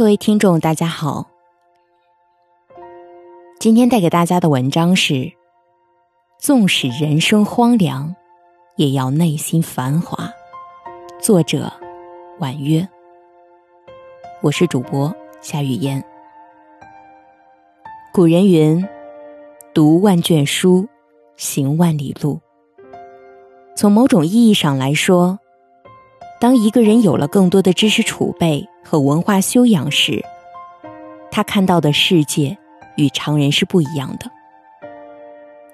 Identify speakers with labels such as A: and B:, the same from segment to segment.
A: 各位听众，大家好。今天带给大家的文章是：纵使人生荒凉，也要内心繁华。作者：婉约。我是主播夏雨嫣。古人云：“读万卷书，行万里路。”从某种意义上来说，当一个人有了更多的知识储备和文化修养时，他看到的世界与常人是不一样的。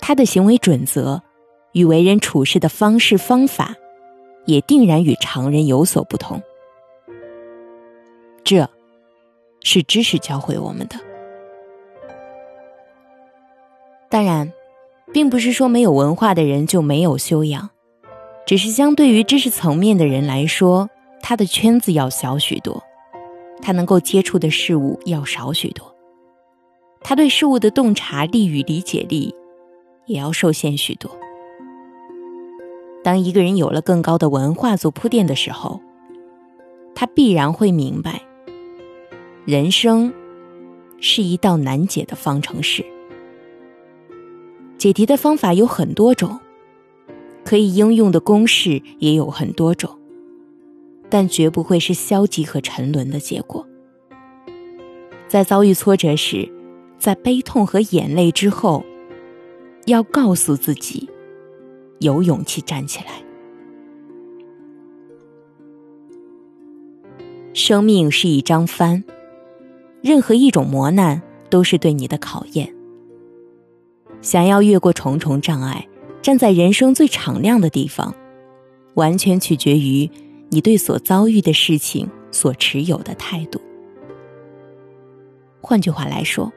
A: 他的行为准则与为人处事的方式方法，也定然与常人有所不同。这，是知识教会我们的。当然，并不是说没有文化的人就没有修养。只是相对于知识层面的人来说，他的圈子要小许多，他能够接触的事物要少许多，他对事物的洞察力与理解力也要受限许多。当一个人有了更高的文化做铺垫的时候，他必然会明白，人生是一道难解的方程式，解题的方法有很多种。可以应用的公式也有很多种，但绝不会是消极和沉沦的结果。在遭遇挫折时，在悲痛和眼泪之后，要告诉自己，有勇气站起来。生命是一张帆，任何一种磨难都是对你的考验。想要越过重重障碍。站在人生最敞亮的地方，完全取决于你对所遭遇的事情所持有的态度。换句话来说，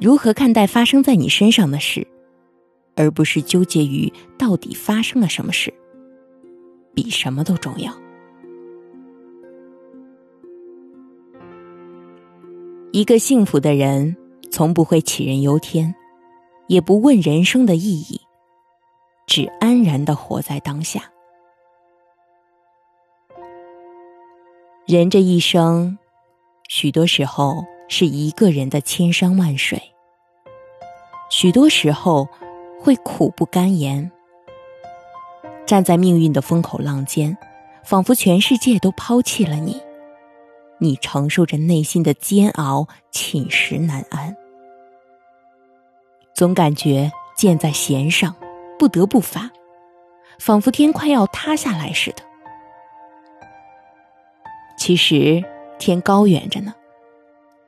A: 如何看待发生在你身上的事，而不是纠结于到底发生了什么事，比什么都重要。一个幸福的人，从不会杞人忧天，也不问人生的意义。只安然的活在当下。人这一生，许多时候是一个人的千山万水，许多时候会苦不甘言。站在命运的风口浪尖，仿佛全世界都抛弃了你，你承受着内心的煎熬，寝食难安，总感觉箭在弦上。不得不发，仿佛天快要塌下来似的。其实天高远着呢，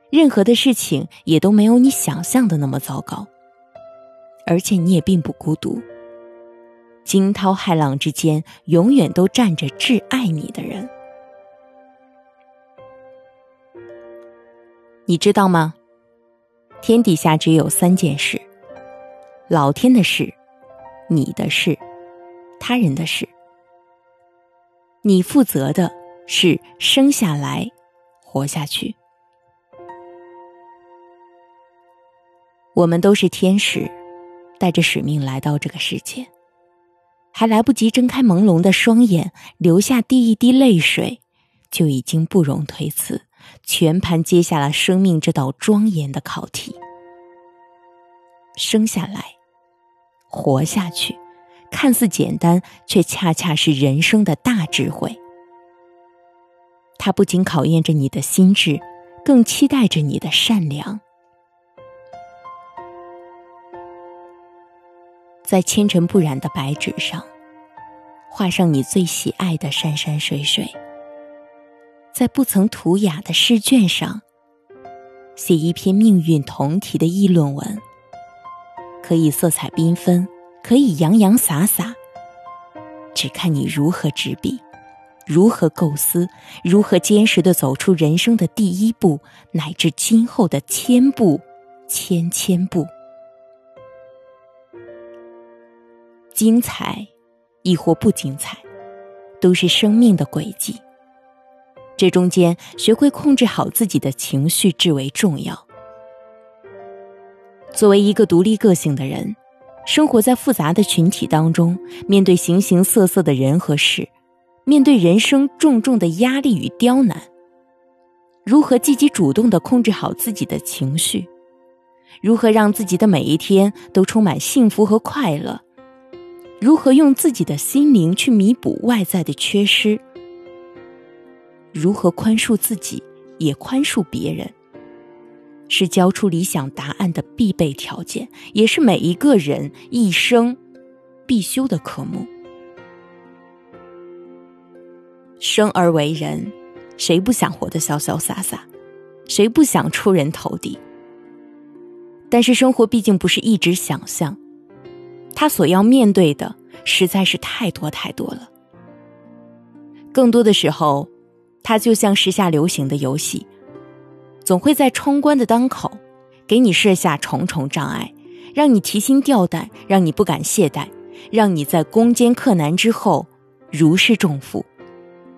A: 任何的事情也都没有你想象的那么糟糕，而且你也并不孤独。惊涛骇浪之间，永远都站着挚爱你的人。你知道吗？天底下只有三件事：老天的事。你的事，他人的事。你负责的是生下来，活下去。我们都是天使，带着使命来到这个世界，还来不及睁开朦胧的双眼，流下第一滴泪水，就已经不容推辞，全盘接下了生命这道庄严的考题。生下来。活下去，看似简单，却恰恰是人生的大智慧。它不仅考验着你的心智，更期待着你的善良。在纤尘不染的白纸上，画上你最喜爱的山山水水；在不曾涂鸦的试卷上，写一篇命运同题的议论文。可以色彩缤纷，可以洋洋洒洒，只看你如何执笔，如何构思，如何坚实的走出人生的第一步，乃至今后的千步、千千步。精彩，亦或不精彩，都是生命的轨迹。这中间，学会控制好自己的情绪至为重要。作为一个独立个性的人，生活在复杂的群体当中，面对形形色色的人和事，面对人生重重的压力与刁难，如何积极主动的控制好自己的情绪，如何让自己的每一天都充满幸福和快乐，如何用自己的心灵去弥补外在的缺失，如何宽恕自己，也宽恕别人，是交出理想答案的必备条件，也是每一个人一生必修的科目。生而为人。谁不想活得潇潇洒洒？谁不想出人头地？但是生活毕竟不是一直想象，他所要面对的实在是太多太多了。更多的时候，它就像时下流行的游戏，总会在冲关的当口，给你设下重重障碍，让你提心吊胆，让你不敢懈怠，让你在攻坚克难之后如释重负。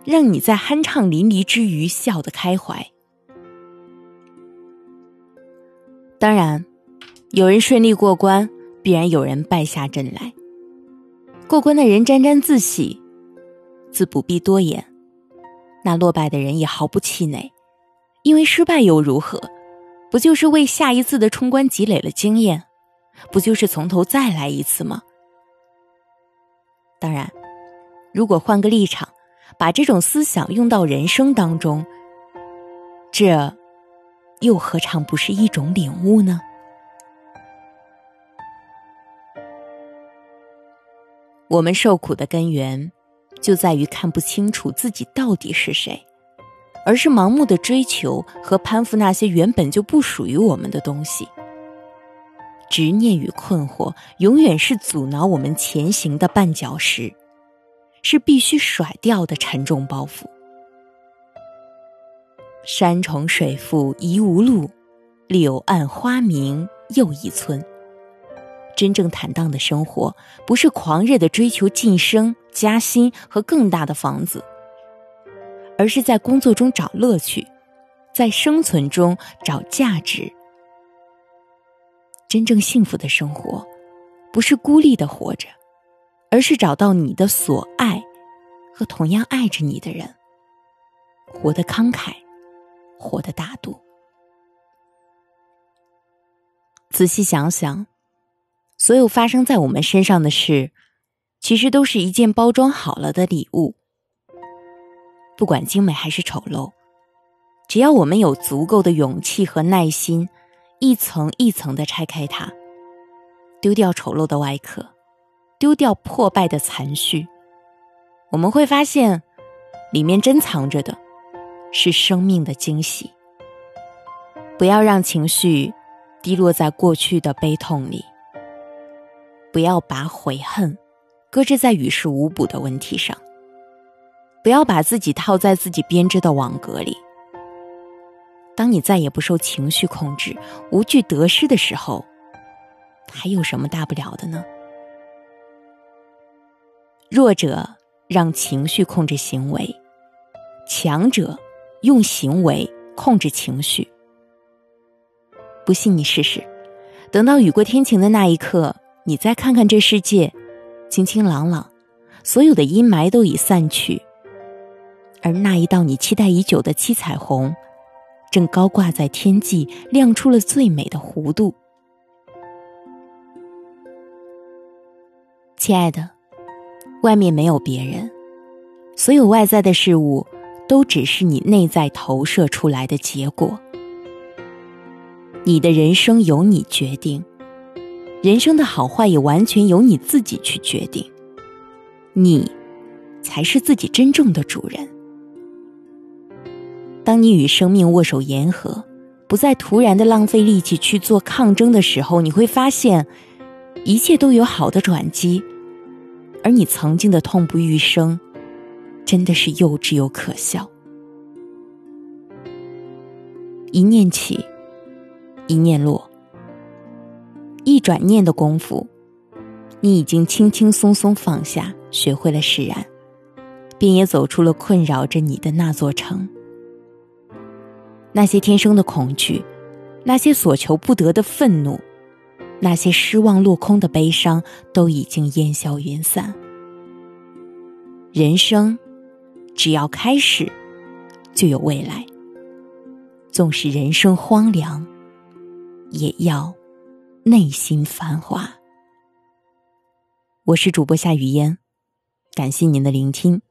A: 让你在酣畅淋漓之余笑得开怀。当然，有人顺利过关，必然有人败下阵来。过关的人沾沾自喜，自不必多言；那落败的人也毫不气馁，因为失败又如何？不就是为下一次的冲关积累了经验？不就是从头再来一次吗？当然，如果换个立场。把这种思想用到人生当中，这又何尝不是一种领悟呢？我们受苦的根源，就在于看不清楚自己到底是谁，而是盲目的追求和攀附那些原本就不属于我们的东西。执念与困惑，永远是阻挠我们前行的绊脚石。是必须甩掉的沉重包袱。山重水复疑无路，柳暗花明又一村。真正坦荡的生活，不是狂热的追求晋升、加薪和更大的房子，而是在工作中找乐趣，在生存中找价值。真正幸福的生活，不是孤立的活着。而是找到你的所，和同样爱着你的人，活得慷慨，活得大度。仔细想想，所有发生在我们身上的事，其实都是一件包装好了的礼物。不管精美还是丑陋，只要我们有足够的勇气和耐心，一层一层的拆开它，丢掉丑陋的外壳。丢掉破败的残序，我们会发现，里面珍藏着的是生命的惊喜。不要让情绪滴落在过去的悲痛里，不要把悔恨搁置在与事无补的问题上，不要把自己套在自己编织的网格里。当你再也不受情绪控制，无惧得失的时候，还有什么大不了的呢？弱者让情绪控制行为，强者用行为控制情绪。不信你试试，等到雨过天晴的那一刻，你再看看这世界，清清朗朗，所有的阴霾都已散去，而那一道你期待已久的七彩虹，正高挂在天际，亮出了最美的弧度。亲爱的。外面没有别人，所有外在的事物都只是你内在投射出来的结果。你的人生由你决定，人生的好坏也完全由你自己去决定。你才是自己真正的主人。当你与生命握手言和，不再突然的浪费力气去做抗争的时候，你会发现，一切都有好的转机。而你曾经的痛不欲生，真的是幼稚又可笑。一念起，一念落，一转念的功夫，你已经轻轻松松放下，学会了释然，便也走出了困扰着你的那座城。那些天生的恐惧，那些所求不得的愤怒。那些失望落空的悲伤都已经烟消云散。人生，只要开始，就有未来。纵使人生荒凉，也要内心繁华。我是主播夏雨嫣，感谢您的聆听。